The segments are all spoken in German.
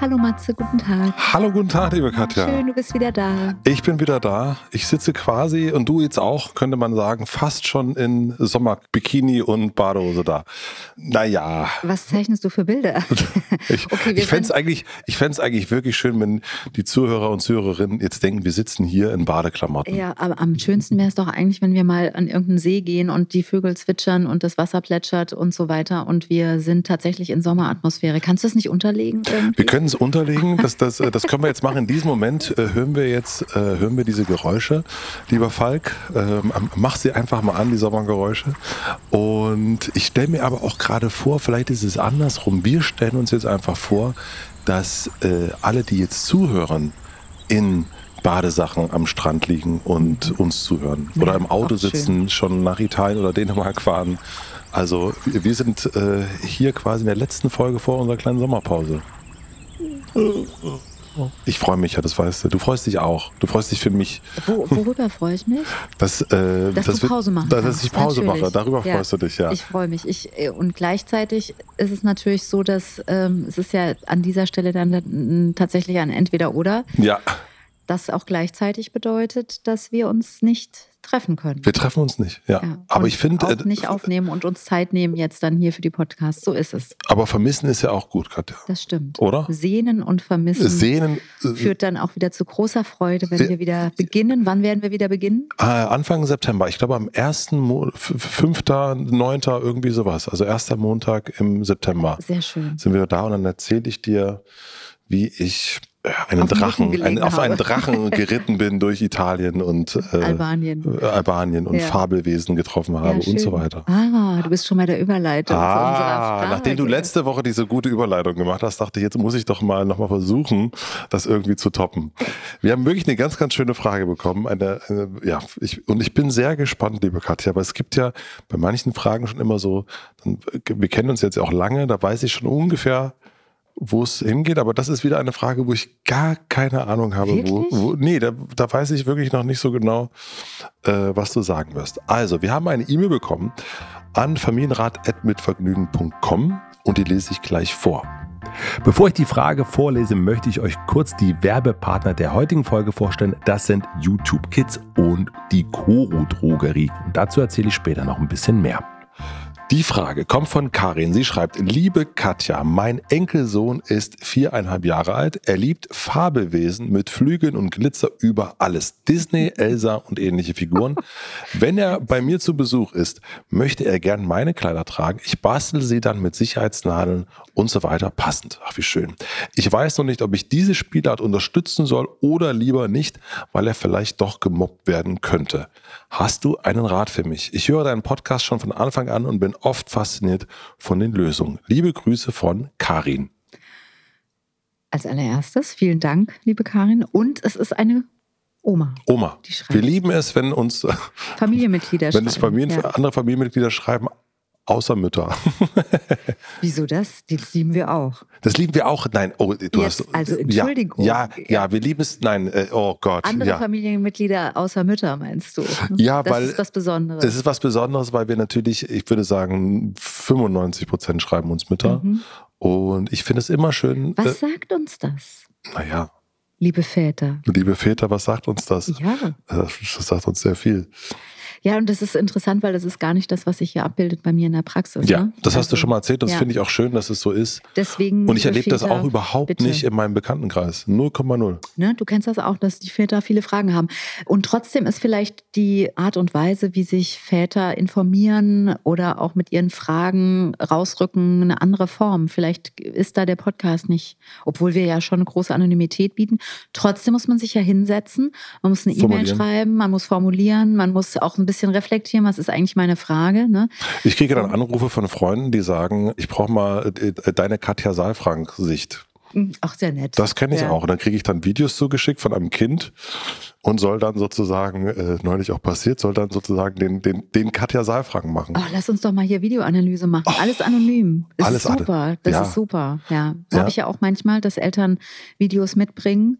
Hallo Matze, guten Tag. Hallo, guten Tag, liebe Katja. Schön, du bist wieder da. Ich bin wieder da. Ich sitze quasi und du jetzt auch, könnte man sagen, fast schon in Sommerbikini und Badehose da. Naja. Was zeichnest du für Bilder? ich okay, ich fände es eigentlich, eigentlich wirklich schön, wenn die Zuhörer und Zuhörerinnen jetzt denken, wir sitzen hier in Badeklamotten. Ja, aber am schönsten wäre es doch eigentlich, wenn wir mal an irgendeinen See gehen und die Vögel zwitschern und das Wasser plätschert und so weiter und wir sind tatsächlich in Sommeratmosphäre. Kannst du das nicht unterlegen? Irgendwie? Wir können es unterlegen. Das, das, äh, das können wir jetzt machen. In diesem Moment äh, hören wir jetzt äh, hören wir diese Geräusche. Lieber Falk, ähm, mach sie einfach mal an, die Sommergeräusche. Und ich stelle mir aber auch gerade vor, vielleicht ist es andersrum. Wir stellen uns jetzt einfach vor, dass äh, alle, die jetzt zuhören, in Badesachen am Strand liegen und uns zuhören. Oder ja, im Auto sitzen, schon nach Italien oder Dänemark fahren. Also wir sind äh, hier quasi in der letzten Folge vor unserer kleinen Sommerpause. Ich freue mich ja, das weißt du. Du freust dich auch. Du freust dich für mich. Wo, worüber freue ich mich? Das, äh, dass das du Pause machen Dass, dass ich Pause natürlich. mache. Darüber ja. freust du dich, ja. Ich freue mich. Ich, äh, und gleichzeitig ist es natürlich so, dass ähm, es ist ja an dieser Stelle dann tatsächlich ein Entweder-Oder. Ja. Das auch gleichzeitig bedeutet, dass wir uns nicht treffen können. Wir treffen uns nicht, ja. ja. Aber ich finde. Auch äh, nicht aufnehmen und uns Zeit nehmen jetzt dann hier für die Podcasts. So ist es. Aber vermissen ist ja auch gut, Katja. Das stimmt. Oder? Sehnen und vermissen Sehnen, äh, führt dann auch wieder zu großer Freude, wenn äh, wir wieder beginnen. Wann werden wir wieder beginnen? Äh, Anfang September. Ich glaube am 1., Mo 5., 9., irgendwie sowas. Also erster Montag im September. Sehr schön. Sind wir da und dann erzähle ich dir, wie ich einen auf Drachen, ein, auf einen Drachen geritten bin durch Italien und äh, Albanien. Äh, Albanien und ja. Fabelwesen getroffen habe ja, und so weiter. Ah, du bist schon bei der Überleitung. Ah, nachdem du letzte Woche diese gute Überleitung gemacht hast, dachte ich, jetzt muss ich doch mal nochmal versuchen, das irgendwie zu toppen. Wir haben wirklich eine ganz, ganz schöne Frage bekommen. Eine, eine, ja, ich, und ich bin sehr gespannt, liebe Katja, aber es gibt ja bei manchen Fragen schon immer so, wir kennen uns jetzt ja auch lange, da weiß ich schon ungefähr, wo es hingeht, aber das ist wieder eine Frage, wo ich gar keine Ahnung habe. Wo, wo, nee, da, da weiß ich wirklich noch nicht so genau, äh, was du sagen wirst. Also, wir haben eine E-Mail bekommen an familienrat.mitvergnügen.com und die lese ich gleich vor. Bevor ich die Frage vorlese, möchte ich euch kurz die Werbepartner der heutigen Folge vorstellen. Das sind YouTube Kids und die Koro Drogerie. Und dazu erzähle ich später noch ein bisschen mehr. Die Frage kommt von Karin. Sie schreibt, liebe Katja, mein Enkelsohn ist viereinhalb Jahre alt. Er liebt Fabelwesen mit Flügeln und Glitzer über alles. Disney, Elsa und ähnliche Figuren. Wenn er bei mir zu Besuch ist, möchte er gern meine Kleider tragen. Ich bastel sie dann mit Sicherheitsnadeln und so weiter passend. Ach, wie schön. Ich weiß noch nicht, ob ich diese Spielart unterstützen soll oder lieber nicht, weil er vielleicht doch gemobbt werden könnte. Hast du einen Rat für mich? Ich höre deinen Podcast schon von Anfang an und bin oft fasziniert von den Lösungen. Liebe Grüße von Karin. Als allererstes vielen Dank, liebe Karin. Und es ist eine Oma. Oma. Wir lieben es, wenn uns Familienmitglieder wenn es Familien, ja. andere Familienmitglieder schreiben, Außer Mütter. Wieso das? Die lieben wir auch. Das lieben wir auch. Nein, oh, du Jetzt, hast. Also Entschuldigung. Ja, ja, ja, wir lieben es. Nein, äh, oh Gott. Andere ja. Familienmitglieder außer Mütter, meinst du? Ja, das weil. Das ist was Besonderes. Es ist was Besonderes, weil wir natürlich, ich würde sagen, 95 Prozent schreiben uns Mütter. Mhm. Und ich finde es immer schön. Was äh, sagt uns das? Naja. Liebe Väter. Liebe Väter, was sagt uns das? Ja. Das sagt uns sehr viel. Ja, und das ist interessant, weil das ist gar nicht das, was sich hier abbildet bei mir in der Praxis. Ja, ne? das hast du Also, schon mal erzählt. Das ja. finde ich auch schön, dass es so ist. Deswegen Und ich erlebe das auch überhaupt bitte. nicht in meinem Bekanntenkreis. 0,0. Ne? Du kennst das auch, dass die Väter viele Fragen haben. Und trotzdem ist vielleicht die Art und Weise, wie sich Väter informieren oder auch mit ihren Fragen rausrücken, eine andere Form. Vielleicht ist da der Podcast nicht, obwohl wir ja schon eine große Anonymität bieten. Trotzdem muss man sich ja hinsetzen, man muss eine E-Mail schreiben, man muss formulieren, man muss auch ein bisschen reflektieren, was ist eigentlich meine Frage. Ne? Ich kriege dann Anrufe von Freunden, die sagen, ich brauche mal äh, deine Katja Saalfrank-Sicht. Auch sehr nett. Das kenne ich Ja. auch. Und dann kriege ich dann Videos zugeschickt von einem Kind und soll dann sozusagen, äh, neulich auch passiert, soll dann sozusagen den, den, den Katja Saalfrank machen. Oh, lass uns doch mal hier Videoanalyse machen. Alles anonym. Das Oh, alles ist super. Das ja. ist super. Ja. Ja. Habe ich ja auch manchmal, dass Eltern Videos mitbringen.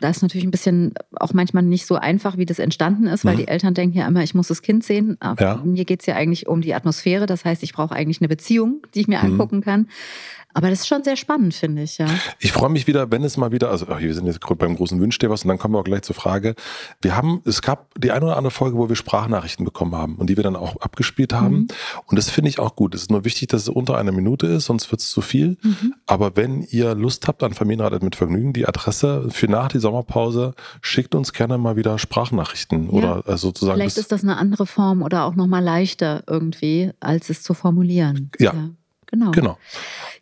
Da ist natürlich ein bisschen auch manchmal nicht so einfach, wie das entstanden ist, weil Mhm. die Eltern denken ja immer, ich muss das Kind sehen. Aber Ja. Mir geht es ja eigentlich um die Atmosphäre. Das heißt, ich brauche eigentlich eine Beziehung, die ich mir Mhm. angucken kann. Aber das ist schon sehr spannend, finde ich, ja. Ich freue mich wieder, wenn es mal wieder, also wir sind jetzt beim großen Wünsch dir was und dann kommen wir auch gleich zur Frage. Wir haben, es gab die eine oder andere Folge, wo wir Sprachnachrichten bekommen haben und die wir dann auch abgespielt haben. Mhm. Und das finde ich auch gut. Es ist nur wichtig, dass es unter einer Minute ist, sonst wird es zu viel. Mhm. Aber wenn ihr Lust habt an Familienrat mit Vergnügen, die Adresse für nach die Sommerpause, schickt uns gerne mal wieder Sprachnachrichten Ja. oder äh, sozusagen. Vielleicht ist das eine andere Form oder auch nochmal leichter irgendwie, als es zu formulieren. Ja. Genau. genau.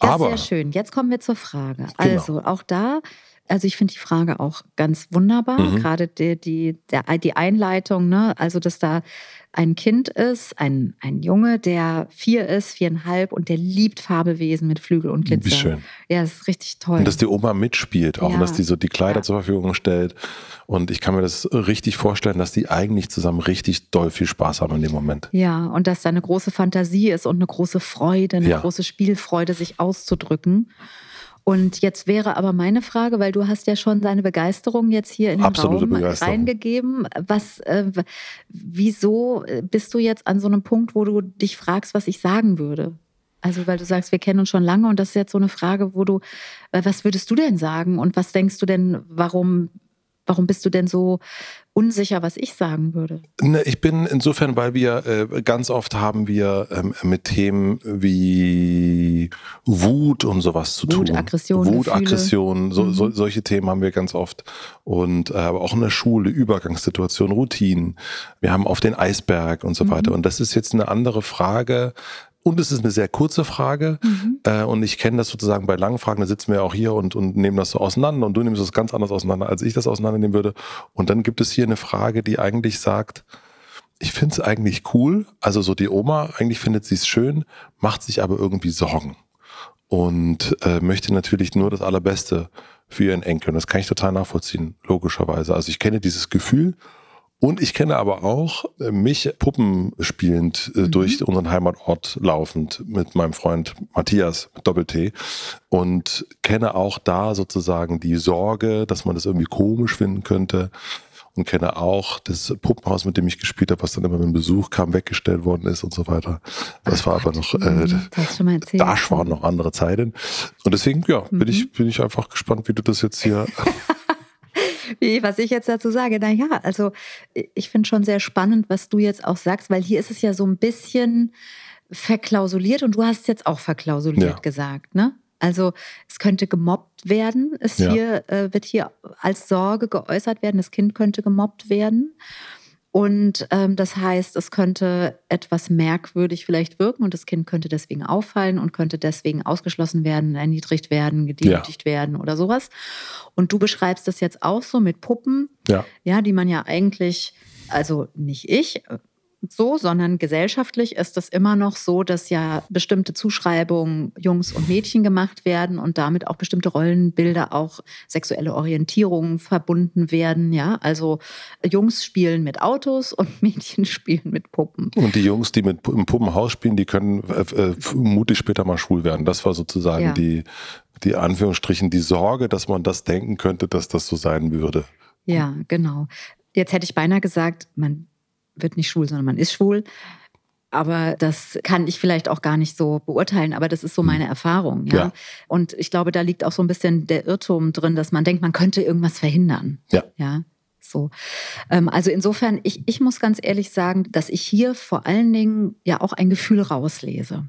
Ja, Aber sehr schön. Jetzt kommen wir zur Frage. Genau. Also auch da, also ich finde die Frage auch ganz wunderbar, Mhm. gerade die, die, der, die Einleitung, ne? also dass da ein Kind ist, ein, ein Junge, der vier ist, viereinhalb und der liebt Fabelwesen mit Flügel und Glitzer. wie schön. Ja, das ist richtig toll. Und dass die Oma mitspielt auch Ja. und dass die so die Kleider Ja. zur Verfügung stellt. Und ich kann mir das richtig vorstellen, dass die eigentlich zusammen richtig doll viel Spaß haben in dem Moment. Ja, und dass da eine große Fantasie ist und eine große Freude, eine Ja. große Spielfreude, sich auszudrücken. Und jetzt wäre aber meine Frage, weil du hast ja schon deine Begeisterung jetzt hier in den Absolute Raum reingegeben. Was, äh, wieso äh, bist du jetzt an so einem Punkt, wo du dich fragst, was ich sagen würde? Also, weil du sagst, wir kennen uns schon lange und das ist jetzt so eine Frage, wo du, äh, was würdest du denn sagen und was denkst du denn, warum, warum bist du denn so unsicher, was ich sagen würde? Ne, Ich bin insofern, weil wir äh, ganz oft haben wir ähm, mit Themen wie Wut und sowas zu Wut, tun. Aggression, Wut, Gefühle. Aggression, so, so, Mhm. solche Themen haben wir ganz oft. Und äh, aber auch in der Schule, Übergangssituation, Routinen. Wir haben auf den Eisberg und so Mhm. weiter. Und das ist jetzt eine andere Frage. Und es ist eine sehr kurze Frage. Mhm. Äh, und ich kenne das sozusagen bei langen Fragen, da sitzen wir auch hier und, und nehmen das so auseinander und du nimmst das ganz anders auseinander, als ich das auseinandernehmen würde. Und dann gibt es hier eine Frage, die eigentlich sagt, ich finde es eigentlich cool, also so die Oma, eigentlich findet sie es schön, macht sich aber irgendwie Sorgen und äh, möchte natürlich nur das Allerbeste für ihren Enkel. Und das kann ich total nachvollziehen, logischerweise. Also ich kenne dieses Gefühl und ich kenne aber auch äh, mich Puppen spielend äh, Mhm. durch unseren Heimatort laufend mit meinem Freund Matthias mit Doppel-T und kenne auch da sozusagen die Sorge, dass man das irgendwie komisch finden könnte und kenne auch das Puppenhaus, mit dem ich gespielt habe, was dann immer, wenn Besuch kam, weggestellt worden ist und so weiter. Das Ach war aber Gott, noch, äh, mhm, das erzählt. da waren noch andere Zeiten. Und deswegen, ja, bin Mhm. ich, bin ich einfach gespannt, wie du das jetzt hier. Wie, was ich jetzt dazu sage, naja, also ich finde schon sehr spannend, was du jetzt auch sagst, weil hier ist es ja so ein bisschen verklausuliert und du hast es jetzt auch verklausuliert Ja. gesagt, ne? Also es könnte gemobbt werden, es Ja. hier, äh, wird hier als Sorge geäußert werden, das Kind könnte gemobbt werden. Und ähm, das heißt, es könnte etwas merkwürdig vielleicht wirken und das Kind könnte deswegen auffallen und könnte deswegen ausgeschlossen werden, erniedrigt werden, gedemütigt werden oder sowas. Und du beschreibst das jetzt auch so mit Puppen, Ja, ja, die man ja eigentlich, also nicht ich so, sondern gesellschaftlich ist es immer noch so, dass ja bestimmte Zuschreibungen Jungs und Mädchen gemacht werden und damit auch bestimmte Rollenbilder, auch sexuelle Orientierungen verbunden werden. Ja, also Jungs spielen mit Autos und Mädchen spielen mit Puppen. und die Jungs, die mit im Puppenhaus spielen, die können äh, äh, mutig später mal schwul werden. Das war sozusagen Ja. die, die Anführungsstrichen, die Sorge, dass man das denken könnte, dass das so sein würde. Ja, genau. Jetzt hätte ich beinahe gesagt, man wird nicht schwul, sondern man ist schwul. Aber das kann ich vielleicht auch gar nicht so beurteilen, aber das ist so meine Erfahrung. Ja? Ja. Und ich glaube, da liegt auch so ein bisschen der Irrtum drin, dass man denkt, man könnte irgendwas verhindern. Ja. Ja. So. Ähm, also insofern, ich, ich muss ganz ehrlich sagen, dass ich hier vor allen Dingen ja auch ein Gefühl rauslese.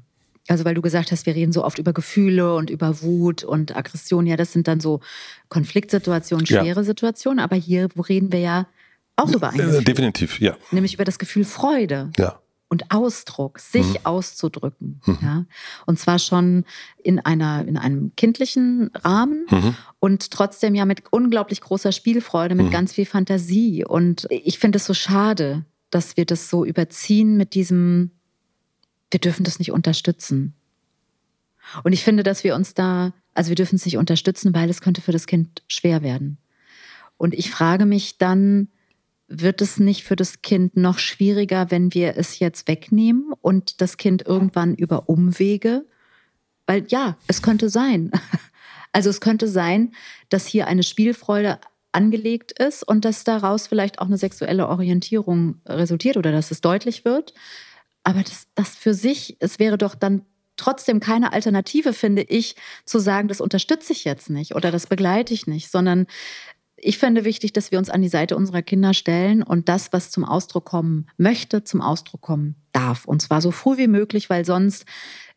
Also weil du gesagt hast, wir reden so oft über Gefühle und über Wut und Aggression. Ja, das sind dann so Konfliktsituationen, schwere ja. Situationen. Aber hier reden wir ja auch über ein Gefühl. Definitiv, ja. Nämlich über das Gefühl Freude. Ja und Ausdruck, sich mhm. auszudrücken. Mhm. Ja? Und zwar schon in, einer, in einem kindlichen Rahmen mhm. und trotzdem ja mit unglaublich großer Spielfreude, mit mhm. ganz viel Fantasie. Und ich finde es so schade, dass wir das so überziehen mit diesem, wir dürfen das nicht unterstützen. Und ich finde, dass wir uns da, also wir dürfen es nicht unterstützen, weil es könnte für das Kind schwer werden. Und ich frage mich dann, wird es nicht für das Kind noch schwieriger, wenn wir es jetzt wegnehmen und das Kind irgendwann über Umwege? Weil ja, es könnte sein. Also es könnte sein, dass hier eine Spielfreude angelegt ist und dass daraus vielleicht auch eine sexuelle Orientierung resultiert oder dass es deutlich wird. Aber das, das für sich, es wäre doch dann trotzdem keine Alternative, finde ich, zu sagen, das unterstütze ich jetzt nicht oder das begleite ich nicht, sondern ich finde wichtig, dass wir uns an die Seite unserer Kinder stellen und das, was zum Ausdruck kommen möchte, zum Ausdruck kommen darf. Und zwar so früh wie möglich, weil sonst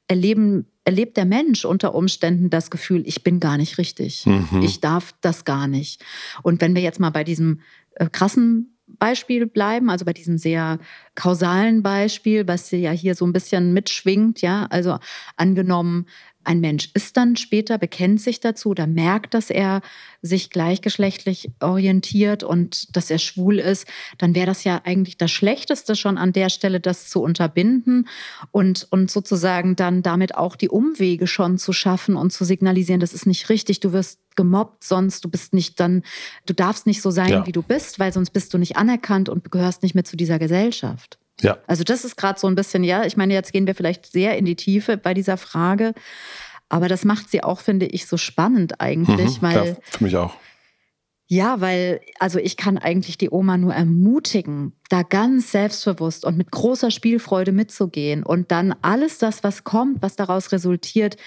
erleben, erlebt der Mensch unter Umständen das Gefühl, ich bin gar nicht richtig. Mhm. Ich darf das gar nicht. Und wenn wir jetzt mal bei diesem äh, krassen Beispiel bleiben, also bei diesem sehr kausalen Beispiel, was ja hier so ein bisschen mitschwingt, ja, also angenommen, ein Mensch ist dann später, bekennt sich dazu oder merkt, dass er sich gleichgeschlechtlich orientiert und dass er schwul ist, dann wäre das ja eigentlich das Schlechteste schon an der Stelle, das zu unterbinden und, und sozusagen dann damit auch die Umwege schon zu schaffen und zu signalisieren, das ist nicht richtig, du wirst gemobbt, sonst du bist nicht dann, du darfst nicht so sein, ja. wie du bist, weil sonst bist du nicht anerkannt und gehörst nicht mehr zu dieser Gesellschaft. Ja. Also das ist gerade so ein bisschen, ja, ich meine, jetzt gehen wir vielleicht sehr in die Tiefe bei dieser Frage, aber das macht sie auch, finde ich, so spannend eigentlich, mhm, weil. Ja, für mich auch. Ja, weil, also ich kann eigentlich die Oma nur ermutigen, da ganz selbstbewusst und mit großer Spielfreude mitzugehen und dann alles das, was kommt, was daraus resultiert,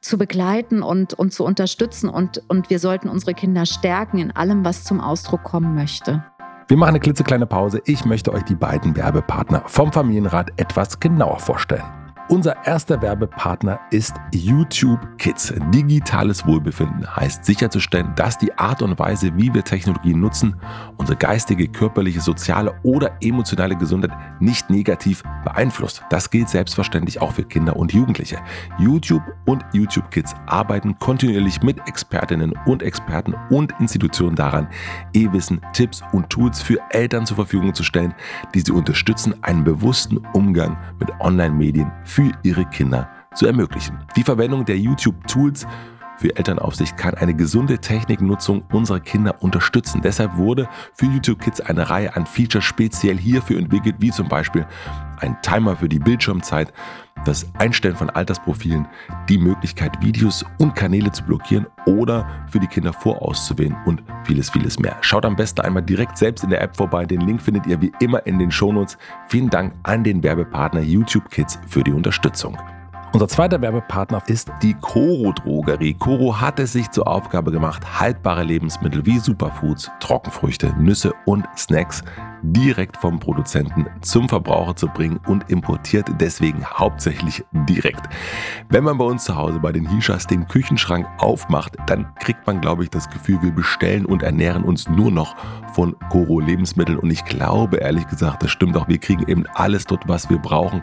zu begleiten und, und zu unterstützen. Und, und wir sollten unsere Kinder stärken in allem, was zum Ausdruck kommen möchte. Wir machen eine klitzekleine Pause. Ich möchte euch die beiden Werbepartner vom Familienrat etwas genauer vorstellen. Unser erster Werbepartner ist YouTube Kids. Digitales Wohlbefinden heißt sicherzustellen, dass die Art und Weise, wie wir Technologien nutzen, unsere geistige, körperliche, soziale oder emotionale Gesundheit nicht negativ beeinflusst. Das gilt selbstverständlich auch für Kinder und Jugendliche. YouTube und YouTube Kids arbeiten kontinuierlich mit Expertinnen und Experten und Institutionen daran, E-Wissen, Tipps und Tools für Eltern zur Verfügung zu stellen, die sie unterstützen, einen bewussten Umgang mit Online-Medien für ihre Kinder zu ermöglichen. Die Verwendung der YouTube-Tools für Elternaufsicht kann eine gesunde Techniknutzung unserer Kinder unterstützen. Deshalb wurde für YouTube Kids eine Reihe an Features speziell hierfür entwickelt, wie zum Beispiel ein Timer für die Bildschirmzeit, das Einstellen von Altersprofilen, die Möglichkeit, Videos und Kanäle zu blockieren oder für die Kinder vorauszuwählen und vieles, vieles mehr. Schaut am besten einmal direkt selbst in der App vorbei. Den Link findet ihr wie immer in den Shownotes. Vielen Dank an den Werbepartner YouTube Kids für die Unterstützung. Unser zweiter Werbepartner ist die Coro Drogerie. Coro hat es sich zur Aufgabe gemacht, haltbare Lebensmittel wie Superfoods, Trockenfrüchte, Nüsse und Snacks direkt vom Produzenten zum Verbraucher zu bringen und importiert deswegen hauptsächlich direkt. Wenn man bei uns zu Hause bei den Hishas den Küchenschrank aufmacht, dann kriegt man, glaube ich, das Gefühl, wir bestellen und ernähren uns nur noch von Coro Lebensmitteln und ich glaube ehrlich gesagt, das stimmt auch, wir kriegen eben alles dort, was wir brauchen.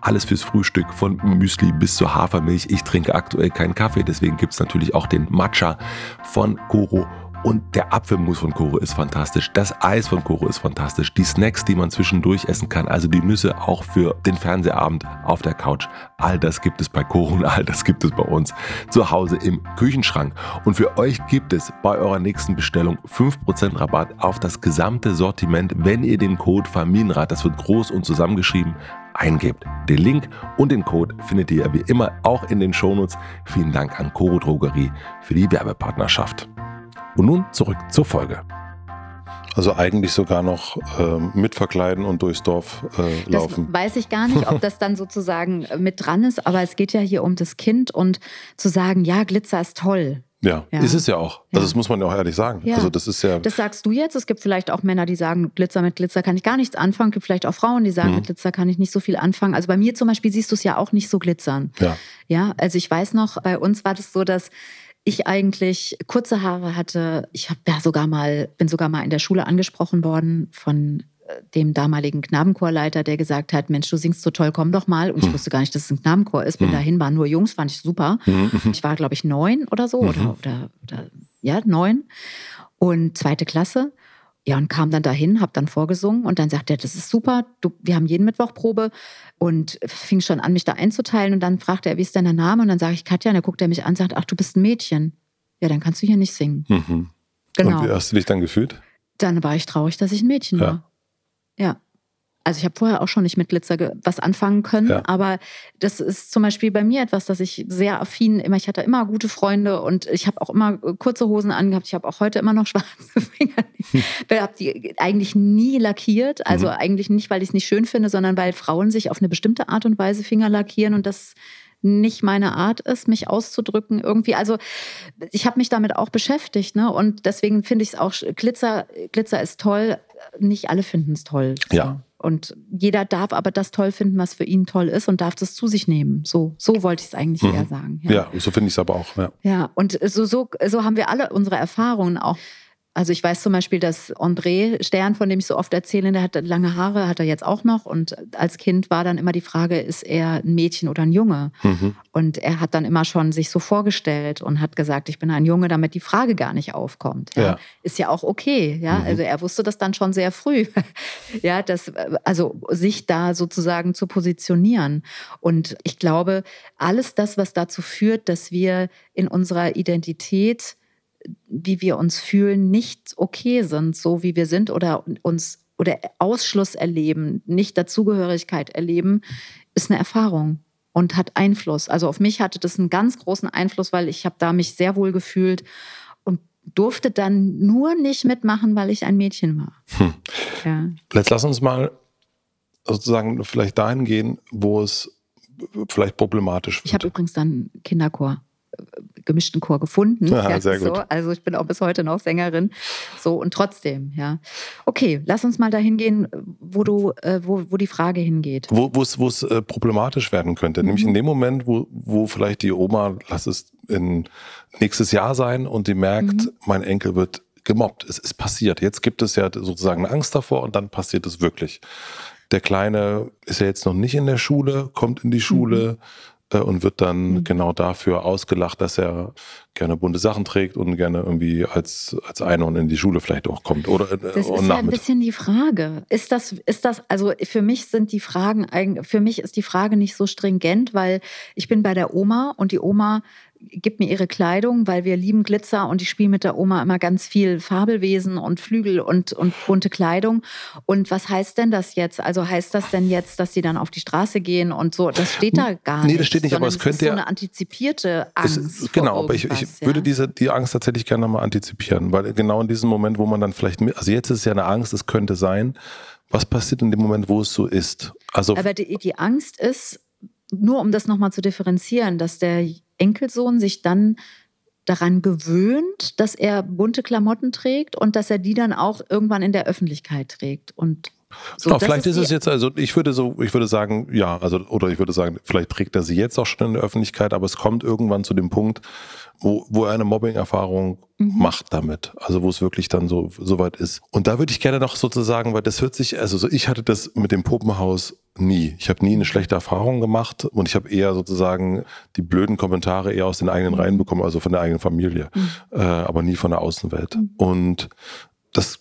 Alles fürs Frühstück, von Müsli bis zur Hafermilch. Ich trinke aktuell keinen Kaffee, deswegen gibt es natürlich auch den Matcha von Coro und der Apfelmus von Koro ist fantastisch. Das Eis von Koro ist fantastisch. Die Snacks, die man zwischendurch essen kann. Also die Nüsse auch für den Fernsehabend auf der Couch. All das gibt es bei Koro und all das gibt es bei uns zu Hause im Küchenschrank. Und für euch gibt es bei eurer nächsten Bestellung 5% Rabatt auf das gesamte Sortiment, wenn ihr den Code Familienrat, das wird groß und zusammengeschrieben, eingebt. Den Link und den Code findet ihr wie immer auch in den Shownotes. Vielen Dank an Coro Drogerie für die Werbepartnerschaft. Und nun zurück zur Folge. Also eigentlich sogar noch äh, mit verkleiden und durchs Dorf äh, laufen. Das weiß ich gar nicht, ob das dann sozusagen mit dran ist, aber es geht ja hier um das Kind und zu sagen, ja, Glitzer ist toll. Ja, Ja. ist es ja auch. Ja. Also das muss man ja auch ehrlich sagen. Ja. Also das ist ja. Das sagst du jetzt. Es gibt vielleicht auch Männer, die sagen, Glitzer mit Glitzer kann ich gar nichts anfangen. Es gibt vielleicht auch Frauen, die sagen, Mhm. mit Glitzer kann ich nicht so viel anfangen. Also bei mir zum Beispiel siehst du es ja auch nicht so glitzern. ja. Ja, also ich weiß noch, bei uns war das so, dass ich eigentlich kurze Haare hatte. Ich habe ja sogar mal, bin sogar mal in der Schule angesprochen worden von äh, dem damaligen Knabenchorleiter, der gesagt hat, Mensch, du singst so toll, komm doch mal. Und ich Hm. wusste gar nicht, dass es ein Knabenchor ist. Bin Hm. dahin, waren nur Jungs, fand ich super. Mhm, mhm. Ich war, glaube ich, neun oder so Mhm. oder, oder, oder ja, neun. Und zweite Klasse. Ja, und kam dann dahin, habe dann vorgesungen und dann sagte er, das ist super, du, wir haben jeden Mittwoch Probe und fing schon an, mich da einzuteilen und dann fragte er, wie ist denn der Name? Und dann sage ich Katja und dann guckt er mich an und sagt, ach, du bist ein Mädchen. Ja, dann kannst du hier nicht singen. Mhm. Genau. Und wie hast du dich dann gefühlt? Dann war ich traurig, dass ich ein Mädchen Ja. war. Ja. Also ich habe vorher auch schon nicht mit Glitzer was anfangen können, Ja. aber das ist zum Beispiel bei mir etwas, dass ich sehr affin immer, ich hatte immer gute Freunde und ich habe auch immer äh, kurze Hosen angehabt. Ich habe auch heute immer noch schwarze Finger. Ich habe die eigentlich nie lackiert. Also Mhm. eigentlich nicht, weil ich es nicht schön finde, sondern weil Frauen sich auf eine bestimmte Art und Weise Finger lackieren und das nicht meine Art ist, mich auszudrücken irgendwie. Also ich habe mich damit auch beschäftigt, ne? Und deswegen finde ich es auch Glitzer. Glitzer ist toll. Nicht alle finden es toll. So. Ja. Und jeder darf aber das toll finden, was für ihn toll ist und darf das zu sich nehmen. So, so wollte ich es eigentlich Mhm. eher sagen. Ja, so finde ich es aber auch. Ja. Ja, und so, so, so haben wir alle unsere Erfahrungen auch. Also ich weiß zum Beispiel, dass André Stern, von dem ich so oft erzähle, der hat lange Haare, hat er jetzt auch noch. Und als Kind war dann immer die Frage, ist er ein Mädchen oder ein Junge? Mhm. Und er hat dann immer schon sich so vorgestellt und hat gesagt, ich bin ein Junge, damit die Frage gar nicht aufkommt. Ja. Ja. Ist ja auch okay. Ja, Mhm. also er wusste das dann schon sehr früh. ja, das, also sich da sozusagen zu positionieren. Und ich glaube, alles das, was dazu führt, dass wir in unserer Identität, wie wir uns fühlen, nicht okay sind, so wie wir sind oder uns oder Ausschluss erleben, nicht Dazugehörigkeit erleben, ist eine Erfahrung und hat Einfluss. Also auf mich hatte das einen ganz großen Einfluss, weil ich habe da mich sehr wohl gefühlt und durfte dann nur nicht mitmachen, weil ich ein Mädchen war. Hm. Ja. Jetzt lass uns mal sozusagen vielleicht dahin gehen, wo es vielleicht problematisch Ich habe wird. übrigens dann Kinderchor, gemischten Chor gefunden. Ah, sehr so. gut. Also ich bin auch bis heute noch Sängerin. So und trotzdem, ja. Okay, lass uns mal dahin gehen, wo du, äh, wo, wo die Frage hingeht. Wo es äh, problematisch werden könnte. Nämlich Mhm. in dem Moment, wo, wo vielleicht die Oma, lass es in nächstes Jahr sein und die merkt, Mhm. mein Enkel wird gemobbt. Es ist passiert. Jetzt gibt es ja sozusagen eine Angst davor und dann passiert es wirklich. Der Kleine ist ja jetzt noch nicht in der Schule, kommt in die Schule äh, und wird dann Mhm. genau dafür ausgelacht, dass er gerne bunte Sachen trägt und gerne irgendwie als, als Einhorn in die Schule vielleicht auch kommt. Oder äh, Das ist ja ein bisschen die Frage. Ist das, ist das, also für mich sind die Fragen eigentlich, für mich ist die Frage nicht so stringent, weil ich bin bei der Oma und die Oma gibt mir ihre Kleidung, weil wir lieben Glitzer und ich spiele mit der Oma immer ganz viel Fabelwesen und Flügel und, und bunte Kleidung. Und was heißt denn das jetzt? Also heißt das denn jetzt, dass sie dann auf die Straße gehen und so? Das steht da gar nicht. Nee, das steht nicht, aber es könnte ist so ja- eine antizipierte Angst. ist, genau, aber ich, ich irgendwas, würde ja? diese die Angst tatsächlich gerne mal antizipieren, weil genau in diesem Moment, wo man dann vielleicht, mit, also jetzt ist es ja eine Angst, es könnte sein, was passiert in dem Moment, wo es so ist? Also Aber die, die Angst ist, nur um das nochmal zu differenzieren, dass der Enkelsohn sich dann daran gewöhnt, dass er bunte Klamotten trägt und dass er die dann auch irgendwann in der Öffentlichkeit trägt. Und so, genau, vielleicht ist, die- es jetzt, also ich würde so, ich würde sagen, ja, also, oder ich würde sagen, vielleicht trägt er sie jetzt auch schon in der Öffentlichkeit, aber es kommt irgendwann zu dem Punkt, wo, wo er eine Mobbing-Erfahrung Mhm. macht damit. Also wo es wirklich dann so, so weit ist. Und da würde ich gerne noch sozusagen, weil das hört sich, also so ich hatte das mit dem Puppenhaus nie. Ich habe nie eine schlechte Erfahrung gemacht und ich habe eher sozusagen die blöden Kommentare eher aus den eigenen Reihen bekommen, also von der eigenen Familie, Mhm. äh, aber nie von der Außenwelt. Mhm. Und das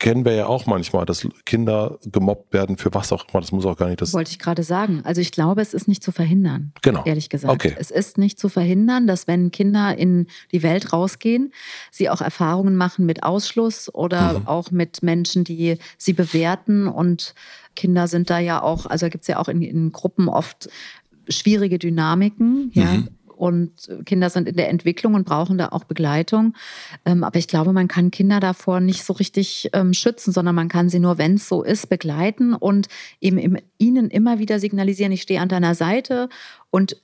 kennen wir ja auch manchmal, dass Kinder gemobbt werden für was auch immer. Das muss auch gar nicht das. wollte ich gerade sagen. Also ich glaube, es ist nicht zu verhindern. Genau. Ehrlich gesagt. Okay. Es ist nicht zu verhindern, dass wenn Kinder in die Welt rausgehen, sie auch Erfahrungen machen mit Ausschluss oder Mhm. auch mit Menschen, die sie bewerten. Und Kinder sind da ja auch, also gibt es ja auch in, in Gruppen oft schwierige Dynamiken. Ja. Mhm. Und Kinder sind in der Entwicklung und brauchen da auch Begleitung. Ähm, aber ich glaube, man kann Kinder davor nicht so richtig ähm, schützen, sondern man kann sie nur, wenn es so ist, begleiten und eben ihnen immer wieder signalisieren, ich stehe an deiner Seite und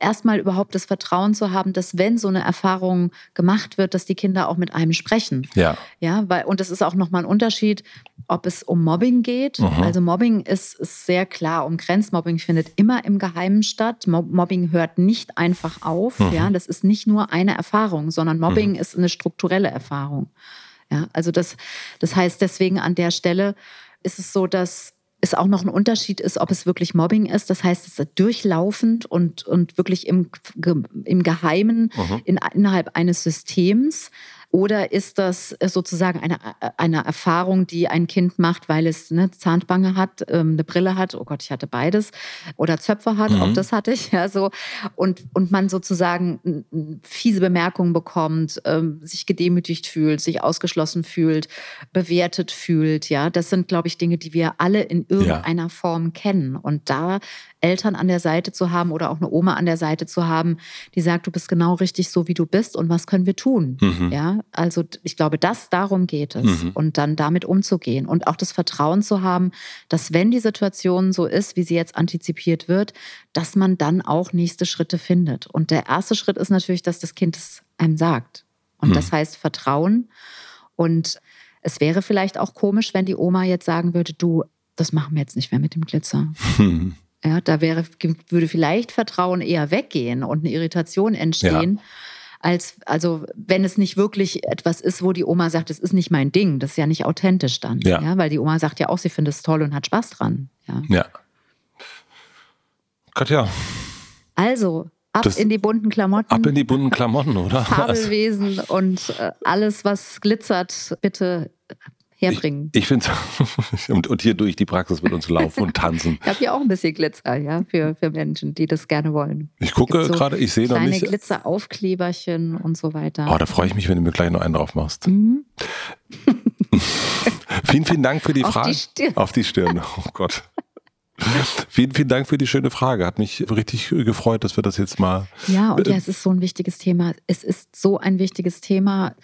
erstmal überhaupt das Vertrauen zu haben, dass wenn so eine Erfahrung gemacht wird, dass die Kinder auch mit einem sprechen. Ja. Ja, weil, und das ist auch nochmal ein Unterschied, ob es um Mobbing geht. Mhm. Also Mobbing ist, ist sehr klar umgrenzt. Mobbing findet immer im Geheimen statt. Mobbing hört nicht einfach auf. Mhm. Ja, das ist nicht nur eine Erfahrung, sondern Mobbing mhm. ist eine strukturelle Erfahrung. Ja, also das, das heißt deswegen an der Stelle ist es so, dass es auch noch ein Unterschied ist, ob es wirklich Mobbing ist. Das heißt, es ist durchlaufend und, und wirklich im, im Geheimen in, innerhalb eines Systems. Oder ist das äh, sozusagen eine, äh, eine Erfahrung, die ein Kind macht, weil es eine Zahnbange hat, ähm, eine Brille hat, oh Gott, ich hatte beides, oder Zöpfe hat, mhm. auch das hatte ich, ja so. Und, und man sozusagen fiese Bemerkungen bekommt, ähm, sich gedemütigt fühlt, sich ausgeschlossen fühlt, bewertet fühlt, ja. Das sind, glaube ich, Dinge, die wir alle in irgendeiner ja. Form kennen. Und da Eltern an der Seite zu haben oder auch eine Oma an der Seite zu haben, die sagt, du bist genau richtig so, wie du bist und was können wir tun? Mhm. Ja, also ich glaube, das darum geht es mhm. und dann damit umzugehen und auch das Vertrauen zu haben, dass wenn die Situation so ist, wie sie jetzt antizipiert wird, dass man dann auch nächste Schritte findet. Und der erste Schritt ist natürlich, dass das Kind es einem sagt. Und mhm. das heißt Vertrauen. Und es wäre vielleicht auch komisch, wenn die Oma jetzt sagen würde, du, das machen wir jetzt nicht mehr mit dem Glitzer. Ja, da wäre, würde vielleicht Vertrauen eher weggehen und eine Irritation entstehen. Ja. Als, also, wenn es nicht wirklich etwas ist, wo die Oma sagt, das ist nicht mein Ding, das ist ja nicht authentisch dann. Ja. ja weil die Oma sagt ja auch, sie findet es toll und hat Spaß dran. Ja. ja. Katja. Also, ab das, in die bunten Klamotten. Ab in die bunten Klamotten, oder? Fabelwesen und äh, alles, was glitzert, bitte herbringen. Ich, ich finde und, und hier durch die Praxis mit uns laufen und tanzen. ich habe hier auch ein bisschen Glitzer, ja, für, für Menschen, die das gerne wollen. Ich gucke so gerade, ich sehe noch nicht. Kleine Glitzeraufkleberchen und so weiter. Oh, da freue ich mich, wenn du mir gleich noch einen drauf machst. Mhm. vielen, vielen Dank für die Frage. Auf die Stirn. Auf die Stirn, oh Gott. vielen, vielen Dank für die schöne Frage. Hat mich richtig gefreut, dass wir das jetzt mal. Ja, und ja, es ist so ein wichtiges Thema. Es ist so ein wichtiges Thema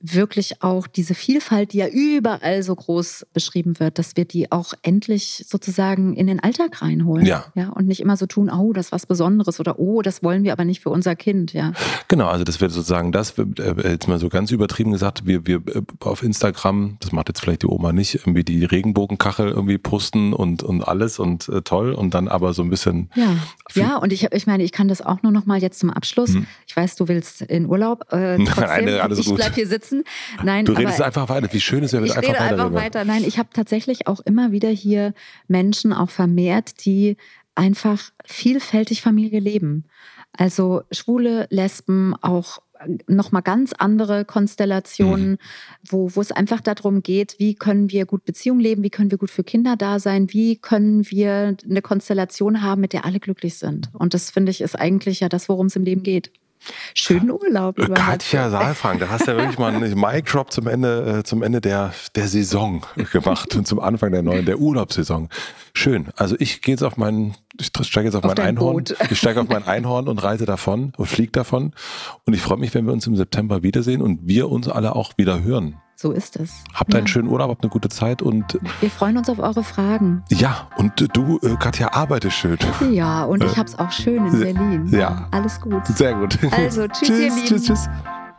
wirklich auch diese Vielfalt, die ja überall so groß beschrieben wird, dass wir die auch endlich sozusagen in den Alltag reinholen. Ja. ja und nicht immer so tun, oh, das ist was Besonderes oder oh, das wollen wir aber nicht für unser Kind. Ja. Genau, also das wäre sozusagen das, äh, jetzt mal so ganz übertrieben gesagt, wir, wir äh, auf Instagram, das macht jetzt vielleicht die Oma nicht, irgendwie die Regenbogenkachel irgendwie posten und, und alles und äh, toll und dann aber so ein bisschen. Ja, ja und ich, ich meine, ich kann das auch nur noch mal jetzt zum Abschluss. Hm. Ich weiß, du willst in Urlaub. Äh, trotzdem, Nein, alles ich bleibe hier sitzen sitzen. Nein, du redest einfach weiter. Wie schön ist es, wenn ich einfach rede einfach weiter. Nein, ich habe tatsächlich auch immer wieder hier Menschen auch vermehrt, die einfach vielfältig Familie leben. Also Schwule, Lesben, auch nochmal ganz andere Konstellationen, mhm. wo, wo es einfach darum geht, wie können wir gut Beziehungen leben, wie können wir gut für Kinder da sein, wie können wir eine Konstellation haben, mit der alle glücklich sind. Und das finde ich ist eigentlich ja das, worum es im Leben geht. Schönen Urlaub. Äh, Katja Saalfang, da hast du ja wirklich mal einen Mic Drop zum Ende, äh, zum Ende der, der Saison gemacht und zum Anfang der neuen, der Urlaubssaison. Schön. Also ich gehe jetzt auf meinen, ich steige jetzt auf, auf mein Einhorn. Boot. Ich steige auf mein Einhorn und reise davon und fliege davon. Und ich freue mich, wenn wir uns im September wiedersehen und wir uns alle auch wieder hören. So ist es. Habt einen schönen Urlaub, habt eine gute Zeit und. Wir freuen uns auf eure Fragen. Ja, und du, äh, Katja, arbeitest schön. Ja, und ich hab's auch schön in Berlin. Ja. Alles gut. Sehr gut. Also, tschüss, tschüss, ihr Lieben. Tschüss, tschüss.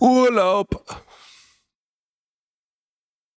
Urlaub.